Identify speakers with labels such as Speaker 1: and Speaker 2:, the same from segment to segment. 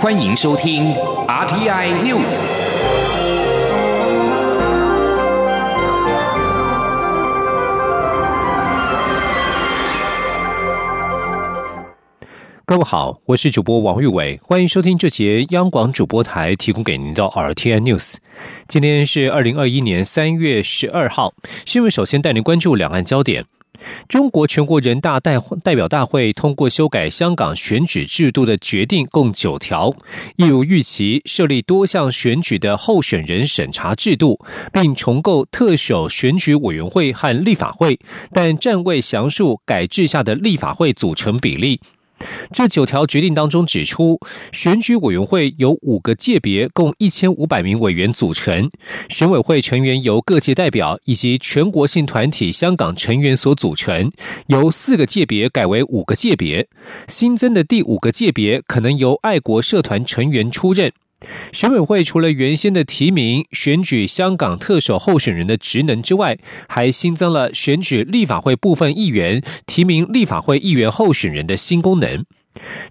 Speaker 1: 欢迎收听 RTI News。
Speaker 2: 各位好，我是主播王玉伟，欢迎收听这节央广主播台提供给您的 RTI News。今天是二零二一年三月十二号，新闻首先带您关注两岸焦点。中国全国人大代代表大会通过修改香港选举制度的决定共九条，一如预期设立多项选举的候选人审查制度，并重构特首选举委员会和立法会，但暂未详述改制下的立法会组成比例。这九条决定当中指出，选举委员会由五个界别，共一千五百名委员组成。选委会成员由各界代表以及全国性团体香港成员所组成，由四个界别改为五个界别。新增的第五个界别可能由爱国社团成员出任。选委会除了原先的提名、选举香港特首候选人的职能之外，还新增了选举立法会部分议员、提名立法会议员候选人的新功能。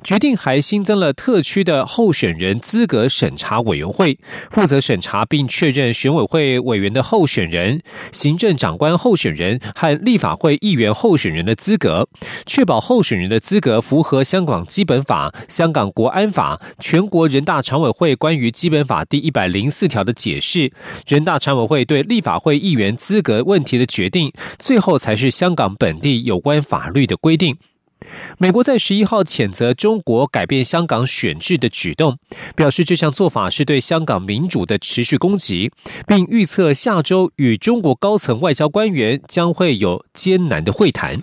Speaker 2: 决定还新增了特区的候选人资格审查委员会，负责审查并确认选委会委员的候选人、行政长官候选人和立法会议员候选人的资格，确保候选人的资格符合香港基本法、香港国安法、全国人大常委会关于基本法第一百零四条的解释、人大常委会对立法会议员资格问题的决定，最后才是香港本地有关法律的规定。美国在十一号谴责中国改变香港选制的举动，表示这项做法是对香港民主的持续攻击，并预测下周与中国高层外交官员将会有艰难的会谈。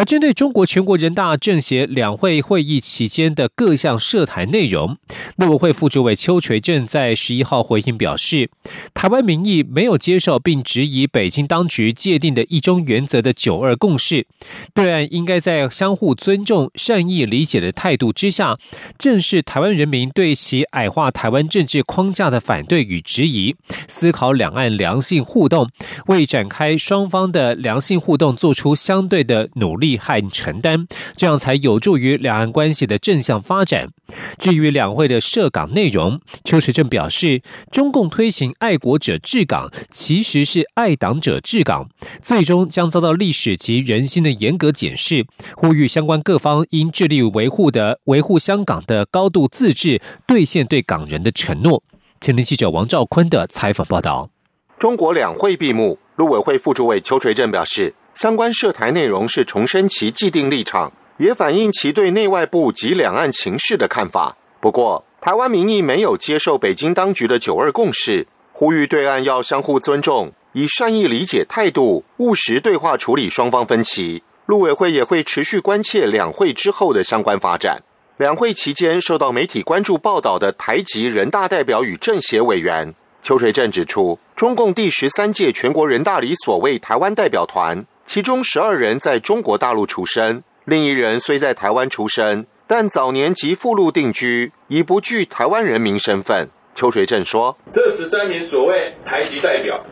Speaker 2: 而针对中国全国人大政协两会会议期间的各项涉台内容，陆委会副主委邱垂正在十一号回应表示，台湾民意没有接受并质疑北京当局界定的一中原则的九二共识，对岸应该在相互尊重、善意理解的态度之下，正视台湾人民对其矮化台湾政治框架的反对与质疑，思考两岸良性互动，为展开双方的良性互动做出相对的努。力和承担，这样才有助于两岸关系的正向发展。至于两会的涉港内容，邱时正表示，中共推行爱国者治港，其实是爱党者治港，最终将遭到历史及人心的严格检视。呼吁相关各方应致力维护的维护香港的高度自治，兑现对港人的承诺。前天记者王兆坤的采访报道。
Speaker 3: 中国两会闭幕，陆委会副主委邱垂正表示。相关涉台内容是重申其既定立场，也反映其对内外部及两岸情势的看法。不过，台湾民意没有接受北京当局的“九二共识”，呼吁对岸要相互尊重，以善意理解态度，务实对话处理双方分歧。陆委会也会持续关切两会之后的相关发展。两会期间受到媒体关注报道的台籍人大代表与政协委员邱水正指出，中共第十三届全国人大里所谓台湾代表团。其中十二人在中国大陆出生，另一人虽在台湾出生，但早年即赴陆定居，已不具台湾人民身份。邱水正说：“
Speaker 4: 这十三名所谓台籍代表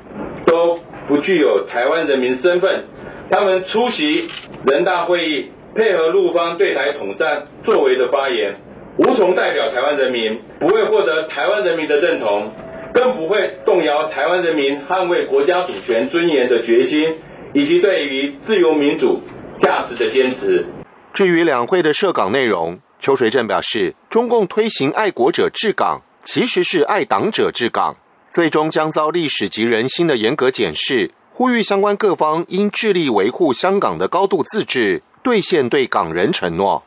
Speaker 4: 都不具有台湾人民身份，他们出席人大会议，配合陆方对台统战作为的发言，无从代表台湾人民，不会获得台湾人民的认同，更不会动摇台湾人民捍卫国家主权尊严的决心。”以及对于自由民主价值的坚持。
Speaker 3: 至于两会的涉港内容，邱水正表示，中共推行爱国者治港，其实是爱党者治港，最终将遭历史及人心的严格检视。呼吁相关各方应致力维护香港的高度自治，兑现对港人承诺。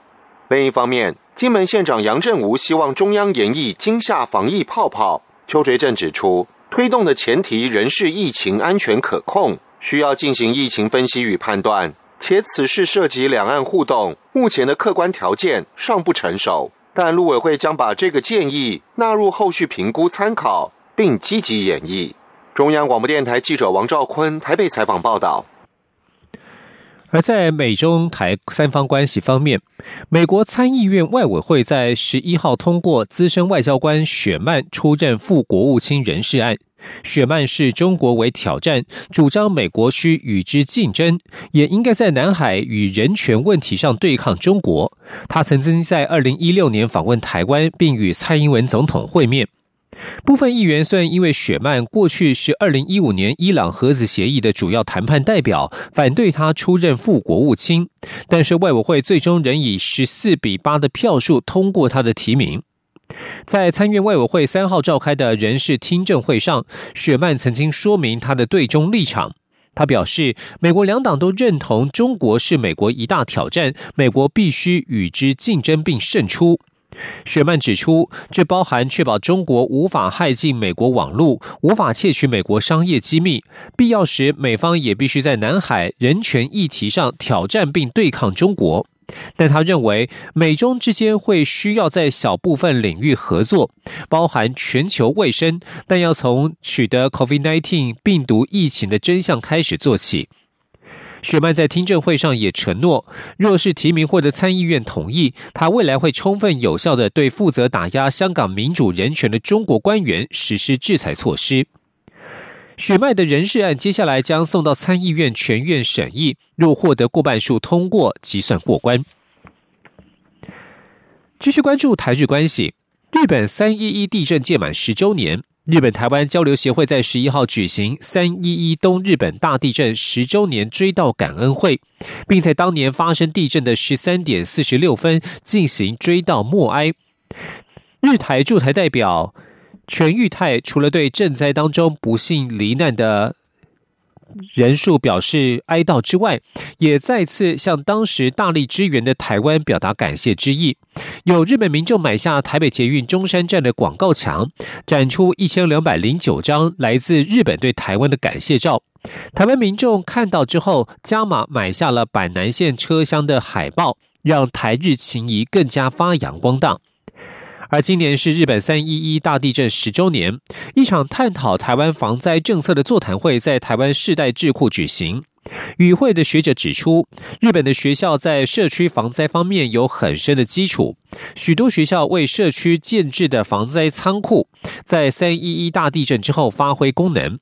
Speaker 3: 另一方面，金门县长杨振武希望中央研议今夏防疫泡泡。邱水正指出，推动的前提仍是疫情安全可控。需要进行疫情分析与判断，且此事涉及两岸互动，目前的客观条件尚不成熟。但陆委会将把这个建议纳入后续评估参考，并积极演绎。中央广播电台记者王兆坤台北采访报道。
Speaker 2: 而在美中台三方关系方面，美国参议院外委会在十一号通过资深外交官雪曼出任副国务卿人事案。雪曼视中国为挑战，主张美国需与之竞争，也应该在南海与人权问题上对抗中国。他曾经在二零一六年访问台湾，并与蔡英文总统会面。部分议员虽然因为雪曼过去是二零一五年伊朗核子协议的主要谈判代表，反对他出任副国务卿，但是外委会最终仍以十四比八的票数通过他的提名。在参院外委会三号召开的人事听证会上，雪曼曾经说明他的对中立场。他表示，美国两党都认同中国是美国一大挑战，美国必须与之竞争并胜出。雪曼指出，这包含确保中国无法害进美国网络，无法窃取美国商业机密。必要时，美方也必须在南海人权议题上挑战并对抗中国。但他认为，美中之间会需要在小部分领域合作，包含全球卫生，但要从取得 COVID-19 病毒疫情的真相开始做起。雪曼在听证会上也承诺，若是提名获得参议院同意，他未来会充分有效的对负责打压香港民主人权的中国官员实施制裁措施。雪曼的人事案接下来将送到参议院全院审议，若获得过半数通过，即算过关。继续关注台日关系，日本三一一地震届满十周年。日本台湾交流协会在十一号举行三一一东日本大地震十周年追悼感恩会，并在当年发生地震的十三点四十六分进行追悼默哀。日台驻台代表全玉泰除了对赈灾当中不幸罹难的。人数表示哀悼之外，也再次向当时大力支援的台湾表达感谢之意。有日本民众买下台北捷运中山站的广告墙，展出一千两百零九张来自日本对台湾的感谢照。台湾民众看到之后，加码买下了板南线车厢的海报，让台日情谊更加发扬光大。而今年是日本三一一大地震十周年，一场探讨台湾防灾政策的座谈会在台湾世代智库举行。与会的学者指出，日本的学校在社区防灾方面有很深的基础，许多学校为社区建制的防灾仓库，在三一一大地震之后发挥功能。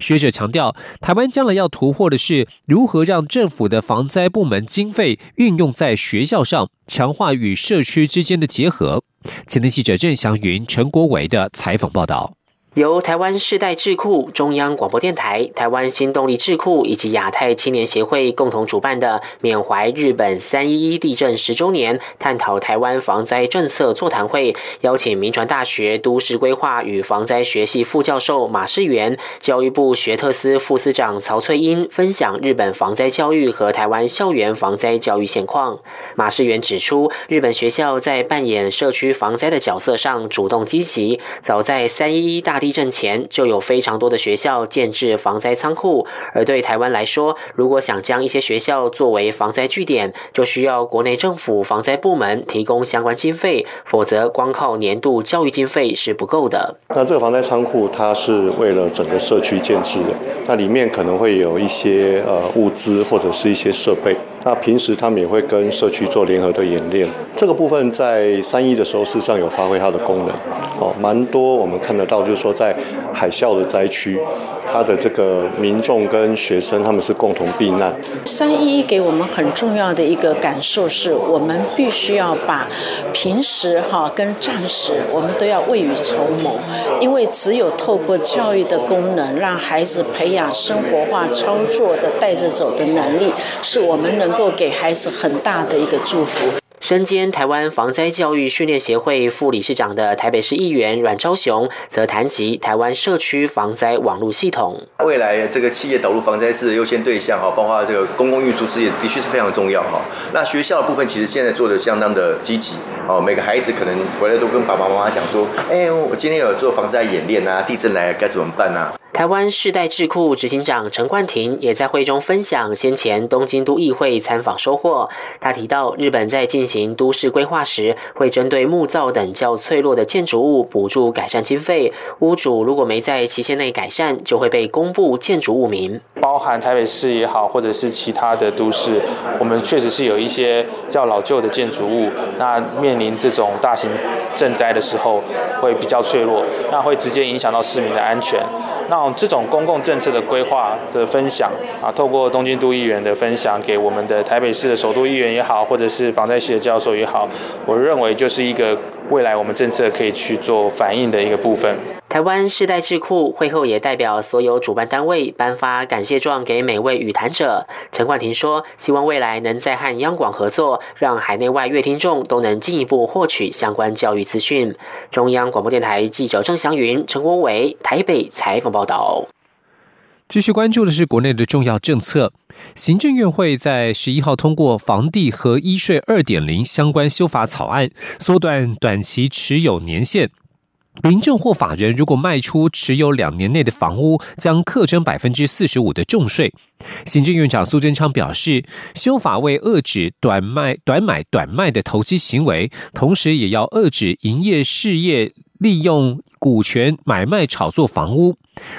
Speaker 2: 学者强调，台湾将来要突破的是如何让政府的防灾部门经费运用在学校上，强化与社区之间的结合。前天记者郑祥云、陈国伟的采访报道。
Speaker 5: 由台湾世代智库、中央广播电台、台湾新动力智库以及亚太青年协会共同主办的缅怀日本三一一地震十周年，探讨台湾防灾政策座谈会，邀请民传大学都市规划与防灾学系副教授马世元、教育部学特司副司长曹翠英分享日本防灾教育和台湾校园防灾教育现况。马世元指出，日本学校在扮演社区防灾的角色上主动积极，早在三一一大地。地震前就有非常多的学校建置防灾仓库，而对台湾来说，如果想将一些学校作为防灾据点，就需要国内政府防灾部门提供相关经费，否则光靠年度教育经费是不够的。
Speaker 6: 那这个防灾仓库它是为了整个社区建制的，那里面可能会有一些呃物资或者是一些设备。那平时他们也会跟社区做联合的演练，这个部分在三一的时候事实上有发挥它的功能，哦，蛮多我们看得到，就是说在海啸的灾区，他的这个民众跟学生他们是共同避难。
Speaker 7: 三一一给我们很重要的一个感受是，我们必须要把平时哈跟战时我们都要未雨绸缪，因为只有透过教育的功能，让孩子培养生活化操作的带着走的能力，是我们。能够给孩子很大的一个祝福。
Speaker 5: 身兼台湾防灾教育训练协会副理事长的台北市议员阮昭雄，则谈及台湾社区防灾网络系统。
Speaker 8: 未来这个企业导入防灾是优先对象哈，包括这个公共运输事业的确是非常重要哈。那学校的部分其实现在做的相当的积极哦，每个孩子可能回来都跟爸爸妈妈讲说，哎，我今天有做防灾演练啊，地震来该怎么办啊？
Speaker 5: 台湾世代智库执行长陈冠廷也在会中分享先前东京都议会参访收获。他提到，日本在进行都市规划时，会针对木造等较脆弱的建筑物补助改善经费，屋主如果没在期限内改善，就会被公布建筑物名。
Speaker 9: 包含台北市也好，或者是其他的都市，我们确实是有一些较老旧的建筑物，那面临这种大型震灾的时候会比较脆弱，那会直接影响到市民的安全。那这种公共政策的规划的分享啊，透过东京都议员的分享给我们的台北市的首都议员也好，或者是防灾系的教授也好，我认为就是一个未来我们政策可以去做反应的一个部分。
Speaker 5: 台湾世代智库会后也代表所有主办单位颁发感谢状给每位与谈者。陈冠廷说：“希望未来能再和央广合作，让海内外乐听众都能进一步获取相关教育资讯。”中央广播电台记者郑祥云、陈国伟台北采访报道。
Speaker 2: 继续关注的是国内的重要政策。行政院会在十一号通过房地合一税二点零相关修法草案，缩短短期持有年限。民政或法人如果卖出持有两年内的房屋，将课征百分之四十五的重税。行政院长苏贞昌表示，修法为遏制短卖、短买、短卖的投机行为，同时也要遏制营业事业利用股权买卖炒作房屋。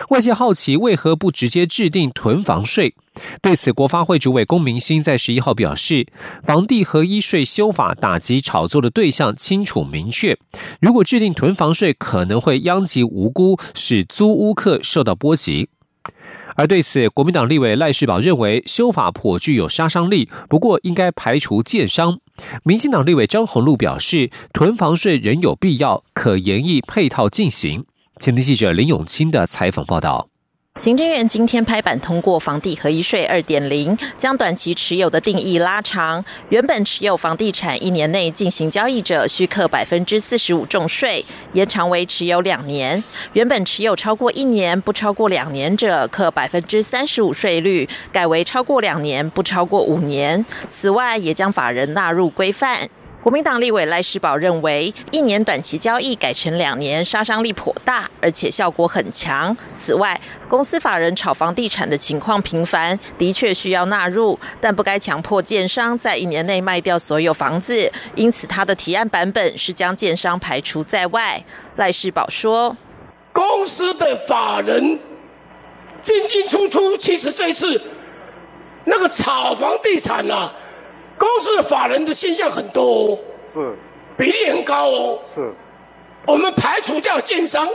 Speaker 2: 外界好奇为何不直接制定囤房税？对此，国发会主委龚明鑫在十一号表示，房地合一税修法打击炒作的对象清楚明确，如果制定囤房税，可能会殃及无辜，使租屋客受到波及。而对此，国民党立委赖世宝认为修法颇具有杀伤力，不过应该排除建商。民进党立委张宏禄表示，囤房税仍有必要，可严议配套进行。前听记者林永清的采访报道。
Speaker 10: 行政院今天拍板通过房地合一税二点零，将短期持有的定义拉长。原本持有房地产一年内进行交易者，需课百分之四十五重税，延长为持有两年。原本持有超过一年不超过两年者，课百分之三十五税率，改为超过两年不超过五年。此外，也将法人纳入规范。国民党立委赖世宝认为，一年短期交易改成两年，杀伤力颇大，而且效果很强。此外，公司法人炒房地产的情况频繁，的确需要纳入，但不该强迫建商在一年内卖掉所有房子。因此，他的提案版本是将建商排除在外。赖世宝说：“
Speaker 11: 公司的法人进进出出，其实这次那个炒房地产啊。”公司法人的现象很多哦，是比例很高哦，是。我们排除掉建商，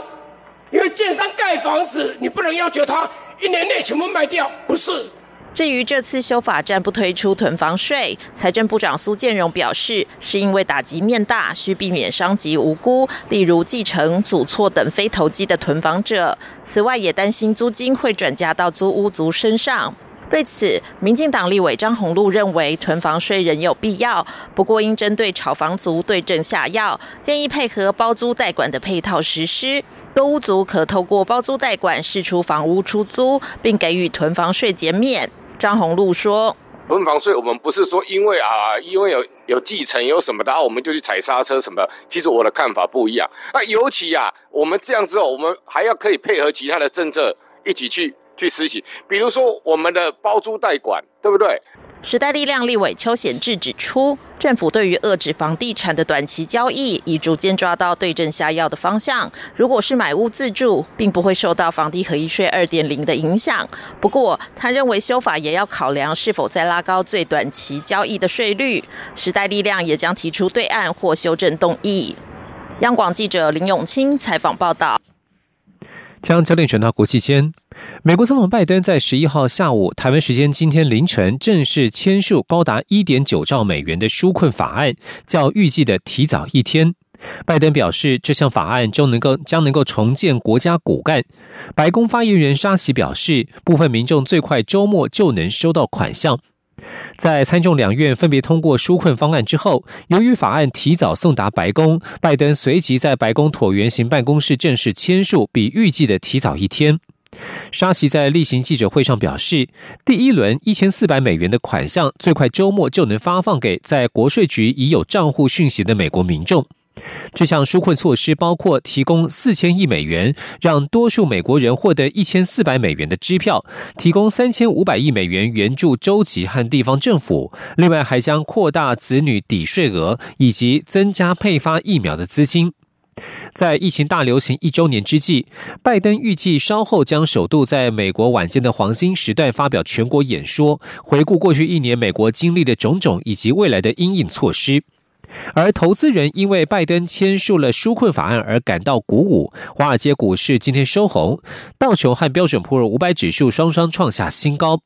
Speaker 11: 因为建商盖房子，你不能要求他一年内全部卖掉，不是。
Speaker 10: 至于这次修法暂不推出囤房税，财政部长苏建荣表示，是因为打击面大，需避免伤及无辜，例如继承、祖错等非投机的囤房者。此外，也担心租金会转嫁到租屋族身上。对此，民进党立委张宏禄认为囤房税仍有必要，不过应针对炒房族对症下药，建议配合包租代管的配套实施。多屋族可透过包租代管释出房屋出租，并给予囤房税减免。张宏禄说：“
Speaker 12: 囤房税我们不是说因为啊，因为有有继承有什么的，我们就去踩刹车什么？其实我的看法不一样。那尤其啊，我们这样之后，我们还要可以配合其他的政策一起去。”去实行，比如说我们的包租代管，对不对？
Speaker 10: 时代力量立委邱显志指出，政府对于遏制房地产的短期交易，已逐渐抓到对症下药的方向。如果是买屋自住，并不会受到房地合一税二点零的影响。不过，他认为修法也要考量是否在拉高最短期交易的税率。时代力量也将提出对岸或修正动议。央广记者林永清采访报道。
Speaker 2: 将焦点转到国际间，美国总统拜登在十一号下午台湾时间今天凌晨正式签署高达一点九兆美元的纾困法案，较预计的提早一天。拜登表示，这项法案就能够将能够重建国家骨干。白宫发言人沙奇表示，部分民众最快周末就能收到款项。在参众两院分别通过纾困方案之后，由于法案提早送达白宫，拜登随即在白宫椭圆形办公室正式签署，比预计的提早一天。沙奇在例行记者会上表示，第一轮一千四百美元的款项最快周末就能发放给在国税局已有账户讯息的美国民众。这项纾困措施包括提供四千亿美元，让多数美国人获得一千四百美元的支票；提供三千五百亿美元援助州级和地方政府。另外，还将扩大子女抵税额，以及增加配发疫苗的资金。在疫情大流行一周年之际，拜登预计稍后将首度在美国晚间的黄金时段发表全国演说，回顾过去一年美国经历的种种以及未来的因应措施。而投资人因为拜登签署了纾困法案而感到鼓舞，华尔街股市今天收红，道琼和标准普尔五百指数双双创下新高。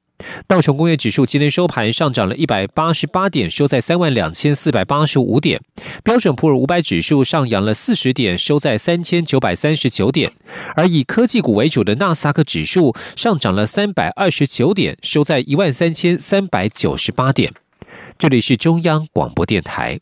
Speaker 2: 道琼工业指数今天收盘上涨了一百八十八点，收在三万两千四百八十五点；标准普尔五百指数上扬了四十点，收在三千九百三十九点。而以科技股为主的纳斯达克指数上涨了三百二十九点，收在一万三千三百九十八点。这里是中央广播电台。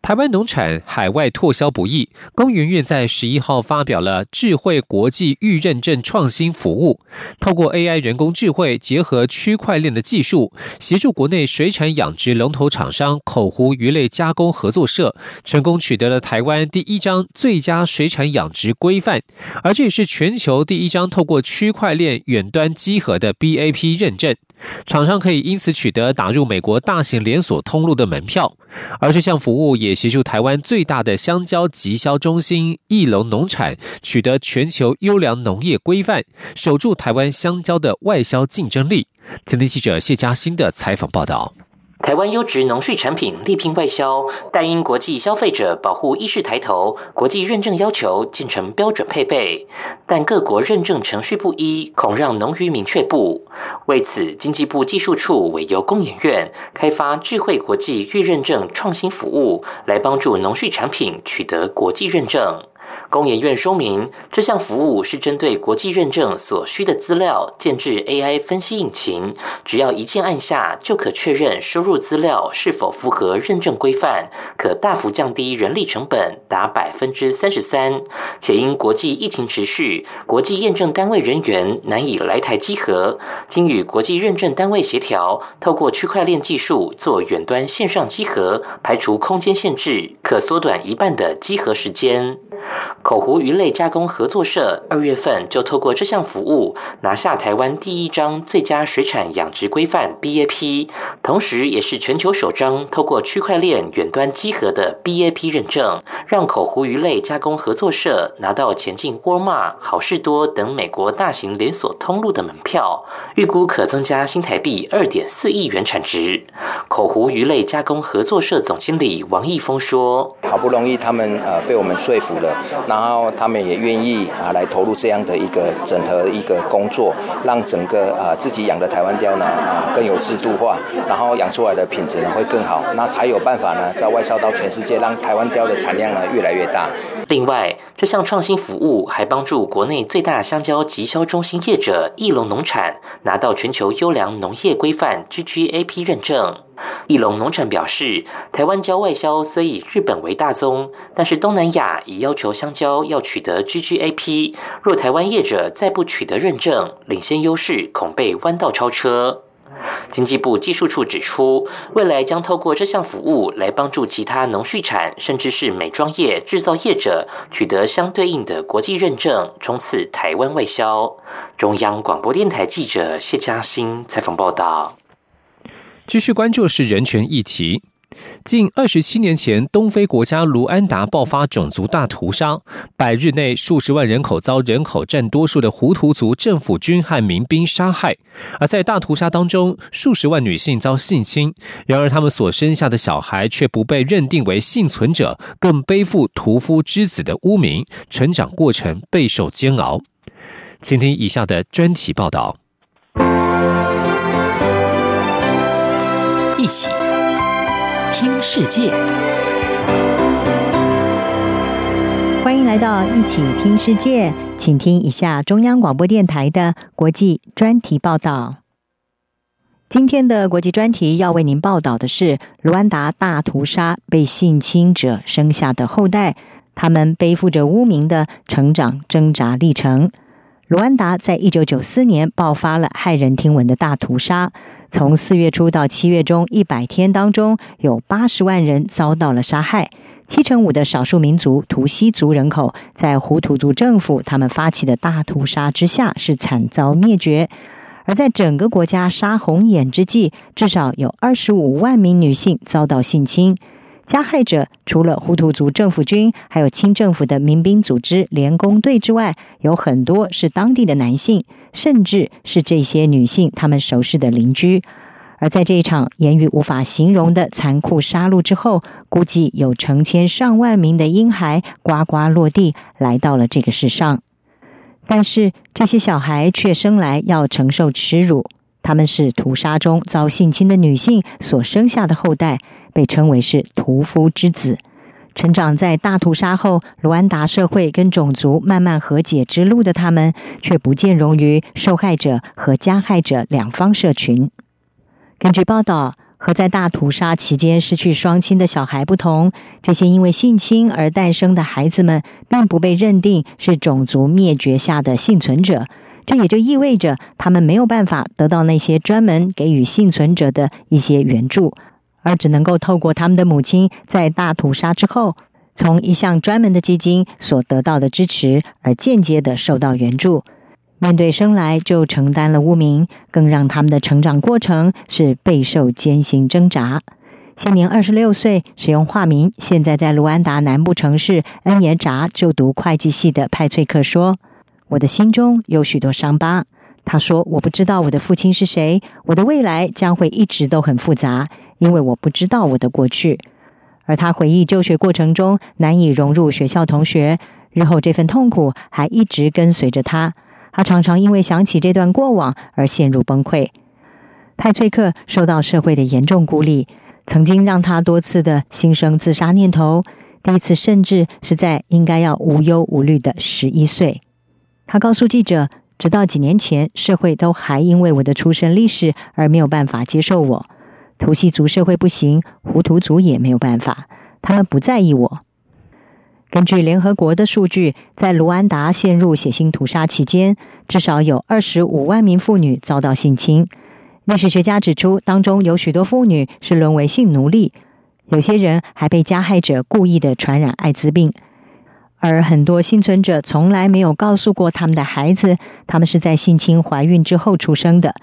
Speaker 2: 台湾农产海外拓销不易，工研院在十一号发表了智慧国际预认证创新服务，透过 AI 人工智慧结合区块链的技术，协助国内水产养殖龙头厂商口湖鱼类加工合作社，成功取得了台湾第一张最佳水产养殖规范，而这也是全球第一张透过区块链远端集合的 BAP 认证。厂商可以因此取得打入美国大型连锁通路的门票，而这项服务也协助台湾最大的香蕉集销中心翼龙农产取得全球优良农业规范，守住台湾香蕉的外销竞争力。今天记者谢嘉欣的采访报道。
Speaker 13: 台湾优质农畜产品力拼外销，但因国际消费者保护意识抬头，国际认证要求建成标准配备，但各国认证程序不一，恐让农渔民却步。为此，经济部技术处委由工研院开发智慧国际预认证创新服务，来帮助农畜产品取得国际认证。工研院说明，这项服务是针对国际认证所需的资料建制 AI 分析引擎，只要一键按下就可确认输入资料是否符合认证规范，可大幅降低人力成本达百分之三十三。且因国际疫情持续，国际验证单位人员难以来台稽核，经与国际认证单位协调，透过区块链技术做远端线上稽核，排除空间限制，可缩短一半的稽核时间。口湖鱼类加工合作社二月份就透过这项服务拿下台湾第一张最佳水产养殖规范 BAP，同时也是全球首张透过区块链远端集合的 BAP 认证，让口湖鱼类加工合作社拿到前进沃尔玛、好事多等美国大型连锁通路的门票，预估可增加新台币二点四亿元产值。口湖鱼类加工合作社总经理王义峰说：“
Speaker 14: 好不容易他们呃被我们说服了。”然后他们也愿意啊来投入这样的一个整合一个工作，让整个啊自己养的台湾雕呢啊更有制度化，然后养出来的品质呢会更好，那才有办法呢在外销到全世界，让台湾雕的产量呢越来越大。
Speaker 13: 另外，这项创新服务还帮助国内最大香蕉集销中心业者翼龙农产拿到全球优良农业规范 GGAP 认证。翼龙农产表示，台湾蕉外销虽以日本为大宗，但是东南亚已要求香蕉要取得 GGAP，若台湾业者再不取得认证，领先优势恐被弯道超车。经济部技术处指出，未来将透过这项服务来帮助其他农畜产，甚至是美妆业制造业者取得相对应的国际认证，冲刺台湾外销。中央广播电台记者谢嘉欣采访报道。
Speaker 2: 继续关注是人权议题。近二十七年前，东非国家卢安达爆发种族大屠杀，百日内数十万人口遭人口占多数的胡图族政府军和民兵杀害。而在大屠杀当中，数十万女性遭性侵，然而他们所生下的小孩却不被认定为幸存者，更背负屠夫之子的污名，成长过程备受煎熬。请听以下的专题报道。
Speaker 15: 一起。听世界，欢迎来到一起听世界，请听一下中央广播电台的国际专题报道。
Speaker 16: 今天的国际专题要为您报道的是卢安达大屠杀被性侵者生下的后代，他们背负着污名的成长挣扎历程。卢安达在一九九四年爆发了骇人听闻的大屠杀，从四月初到七月中一百天当中，有八十万人遭到了杀害，七成五的少数民族图西族人口在胡图族政府他们发起的大屠杀之下是惨遭灭绝。而在整个国家杀红眼之际，至少有二十五万名女性遭到性侵。加害者除了胡图族政府军，还有清政府的民兵组织联工队之外，有很多是当地的男性，甚至是这些女性他们熟识的邻居。而在这一场言语无法形容的残酷杀戮之后，估计有成千上万名的婴孩呱呱落地，来到了这个世上。但是这些小孩却生来要承受耻辱，他们是屠杀中遭性侵的女性所生下的后代，被称为是屠夫之子。成长在大屠杀后卢安达社会跟种族慢慢和解之路的他们，却不见容于受害者和加害者两方社群。根据报道。和在大屠杀期间失去双亲的小孩不同，这些因为性侵而诞生的孩子们，并不被认定是种族灭绝下的幸存者。这也就意味着，他们没有办法得到那些专门给予幸存者的一些援助，而只能够透过他们的母亲在大屠杀之后，从一项专门的基金所得到的支持，而间接的受到援助。面对生来就承担了污名，更让他们的成长过程是备受艰辛挣扎。现年二十六岁，使用化名，现在在卢安达南部城市恩耶扎就读会计系的派翠克说：“我的心中有许多伤疤。”他说：“我不知道我的父亲是谁，我的未来将会一直都很复杂，因为我不知道我的过去。”而他回忆就学过程中难以融入学校同学，日后这份痛苦还一直跟随着他。他常常因为想起这段过往而陷入崩溃。派翠克受到社会的严重孤立，曾经让他多次的心生自杀念头。第一次甚至是在应该要无忧无虑的十一岁。他告诉记者，直到几年前，社会都还因为我的出生历史而没有办法接受我。图西族社会不行，胡图族也没有办法，他们不在意我。根据联合国的数据，在卢安达陷入血腥屠杀期间，至少有二十五万名妇女遭到性侵。历史学家指出，当中有许多妇女是沦为性奴隶，有些人还被加害者故意的传染艾滋病。而很多幸存者从来没有告诉过他们的孩子，他们是在性侵怀孕之后出生的。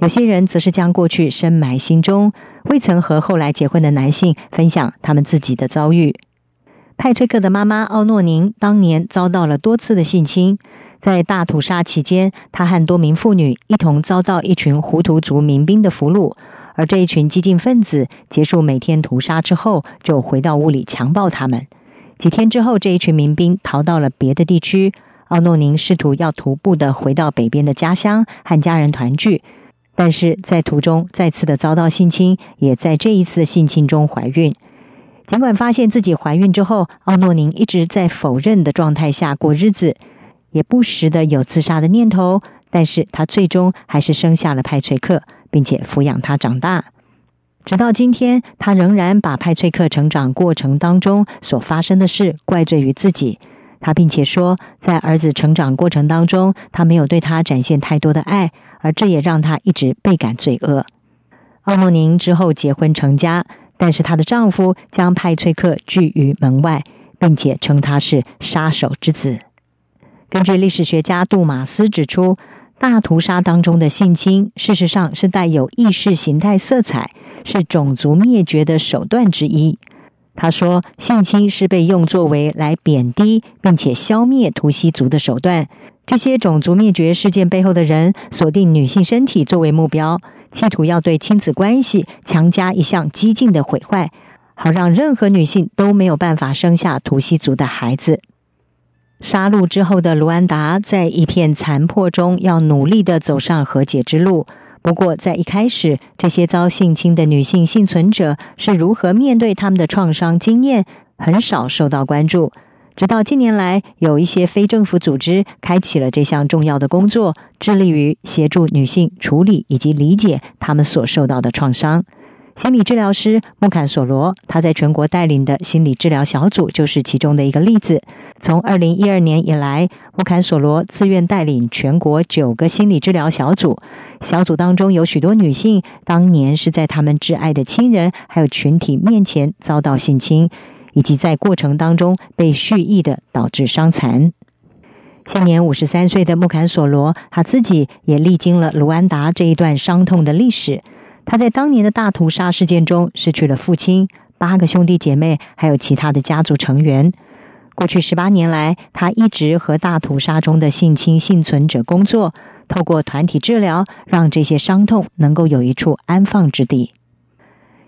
Speaker 16: 有些人则是将过去深埋心中，未曾和后来结婚的男性分享他们自己的遭遇。派崔克的妈妈奥诺宁当年遭到了多次的性侵，在大屠杀期间，他和多名妇女一同遭到一群胡图族民兵的俘虏，而这一群激进分子结束每天屠杀之后，就回到屋里强暴他们。几天之后，这一群民兵逃到了别的地区，奥诺宁试图要徒步的回到北边的家乡和家人团聚，但是在途中再次的遭到性侵，也在这一次性侵中怀孕。尽管发现自己怀孕之后，奥诺宁一直在否认的状态下过日子，也不时的有自杀的念头，但是他最终还是生下了派翠克，并且抚养他长大。直到今天，他仍然把派翠克成长过程当中所发生的事怪罪于自己。他并且说，在儿子成长过程当中，他没有对他展现太多的爱，而这也让他一直倍感罪恶。奥莫宁之后结婚成家。但是她的丈夫将派崔克拒于门外，并且称他是杀手之子。根据历史学家杜马斯指出，大屠杀当中的性侵，事实上是带有意识形态色彩，是种族灭绝的手段之一。他说，性侵是被用作为来贬低并且消灭图西族的手段。这些种族灭绝事件背后的人，锁定女性身体作为目标。企图要对亲子关系强加一项激进的毁坏，好让任何女性都没有办法生下图西族的孩子。杀戮之后的卢安达在一片残破中，要努力的走上和解之路。不过，在一开始，这些遭性侵的女性幸存者是如何面对他们的创伤经验，很少受到关注。直到近年来，有一些非政府组织开启了这项重要的工作，致力于协助女性处理以及理解他们所受到的创伤。心理治疗师穆坎索罗，他在全国带领的心理治疗小组就是其中的一个例子。从二零一二年以来，穆坎索罗自愿带领全国九个心理治疗小组，小组当中有许多女性，当年是在他们挚爱的亲人还有群体面前遭到性侵。以及在过程当中被蓄意的导致伤残。现年五十三岁的穆坎索罗，他自己也历经了卢安达这一段伤痛的历史。他在当年的大屠杀事件中失去了父亲、八个兄弟姐妹，还有其他的家族成员。过去十八年来，他一直和大屠杀中的性侵幸存者工作，透过团体治疗，让这些伤痛能够有一处安放之地。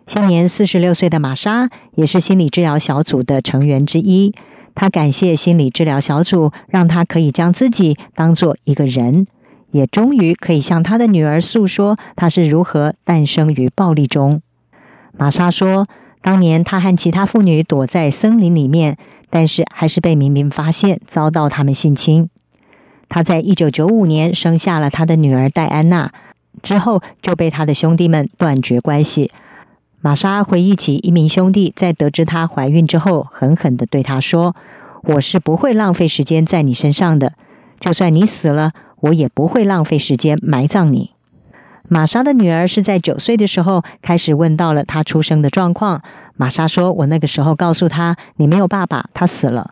Speaker 16: 现年四十六岁的玛莎也是心理治疗小组的成员之一。她感谢心理治疗小组，让她可以将自己当做一个人，也终于可以向他的女儿诉说他是如何诞生于暴力中。玛莎说：“当年她和其他妇女躲在森林里面，但是还是被明明发现，遭到他们性侵。她在一九九五年生下了她的女儿戴安娜，之后就被她的兄弟们断绝关系。”玛莎回忆起一名兄弟在得知她怀孕之后，狠狠的对她说：“我是不会浪费时间在你身上的，就算你死了，我也不会浪费时间埋葬你。”玛莎的女儿是在九岁的时候开始问到了她出生的状况。玛莎说：“我那个时候告诉她，你没有爸爸，他死了。”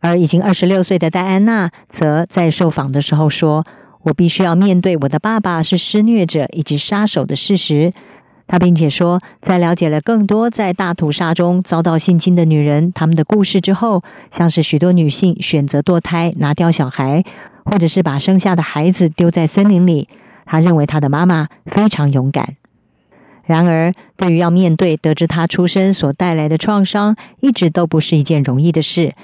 Speaker 16: 而已经二十六岁的戴安娜则在受访的时候说：“我必须要面对我的爸爸是施虐者以及杀手的事实。”她并且说，在了解了更多在大屠杀中遭到性侵的女人她们的故事之后，像是许多女性选择堕胎、拿掉小孩，或者是把生下的孩子丢在森林里。他认为他的妈妈非常勇敢。然而，对于要面对得知他出生所带来的创伤，一直都不是一件容易的事。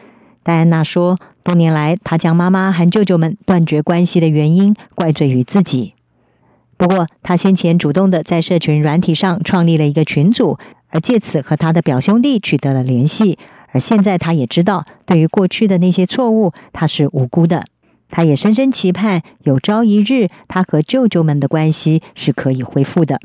Speaker 16: 戴安娜说，多年来，她将妈妈和舅舅们断绝关系的原因怪罪于自己。不过，他先前主动的在社群软体上创立了一个群组，而借此和他的表兄弟取得了联系。而现在，他也知道，对于过去的那些错误，他是无辜的。他也深深期盼有朝一日，他和舅舅们的关系是可以恢复的。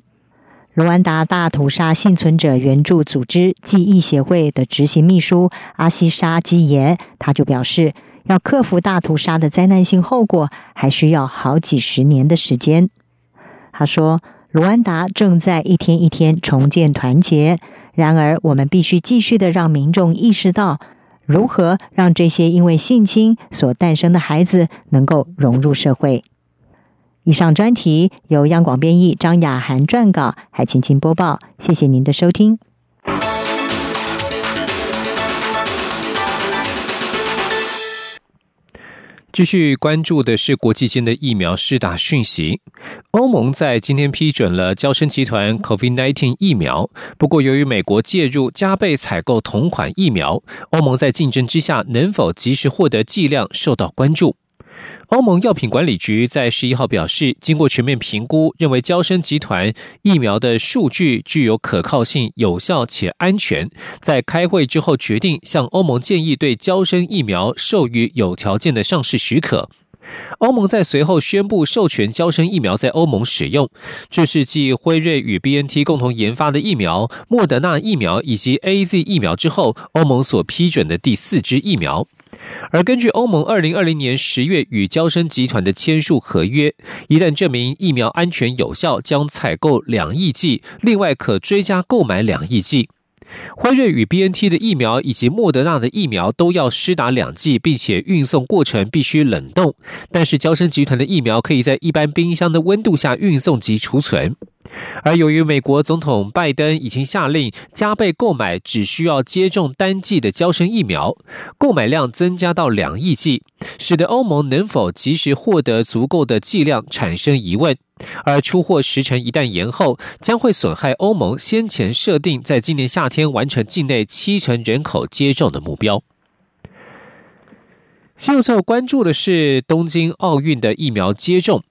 Speaker 16: 卢安达大屠杀幸存者援助组织记忆协会的执行秘书阿西沙基耶，他就表示，要克服大屠杀的灾难性后果，还需要好几十年的时间。他说：“卢安达正在一天一天重建团结，然而我们必须继续的让民众意识到，如何让这些因为性侵所诞生的孩子能够融入社会。”以上专题由央广编译，张雅涵撰稿，海青青播报。谢谢您的收听。
Speaker 2: 继续关注的是国际间的疫苗施打讯息。欧盟在今天批准了交生集团 COVID-19 疫苗，不过由于美国介入加倍采购同款疫苗，欧盟在竞争之下能否及时获得剂量受到关注。欧盟药品管理局在十一号表示，经过全面评估，认为交生集团疫苗的数据具有可靠性、有效且安全。在开会之后，决定向欧盟建议对交生疫苗授予有条件的上市许可。欧盟在随后宣布授权交生疫苗在欧盟使用。这是继辉瑞与 B N T 共同研发的疫苗、莫德纳疫苗以及 A Z 疫苗之后，欧盟所批准的第四支疫苗。而根据欧盟二零二零年十月与交生集团的签署合约，一旦证明疫苗安全有效，将采购两亿剂，另外可追加购买两亿剂。辉瑞与 B N T 的疫苗以及莫德纳的疫苗都要施打两剂，并且运送过程必须冷冻。但是，交生集团的疫苗可以在一般冰箱的温度下运送及储存。而由于美国总统拜登已经下令加倍购买只需要接种单剂的交生疫苗，购买量增加到两亿剂，使得欧盟能否及时获得足够的剂量产生疑问。而出货时程一旦延后，将会损害欧盟先前设定在今年夏天完成境内七成人口接种的目标。新闻最后关注的是东京奥运的疫苗接种。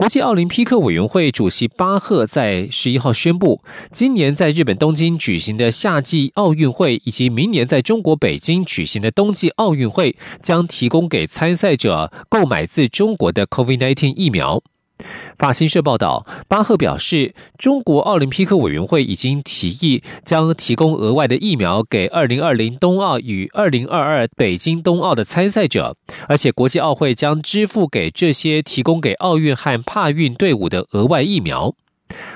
Speaker 2: 国际奥林匹克委员会主席巴赫在十一号宣布，今年在日本东京举行的夏季奥运会，以及明年在中国北京举行的冬季奥运会，将提供给参赛者购买自中国的 COVID-19 疫苗。法新社报道，巴赫表示，中国奥林匹克委员会已经提议将提供额外的疫苗给2020冬奥与2022北京冬奥的参赛者，而且国际奥会将支付给这些提供给奥运和帕运队伍的额外疫苗。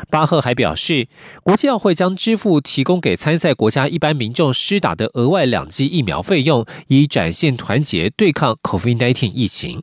Speaker 2: 巴赫还表示，国际奥会将支付提供给参赛国家一般民众施打的额外两剂疫苗费用，以展现团结对抗 COVID-19 疫情。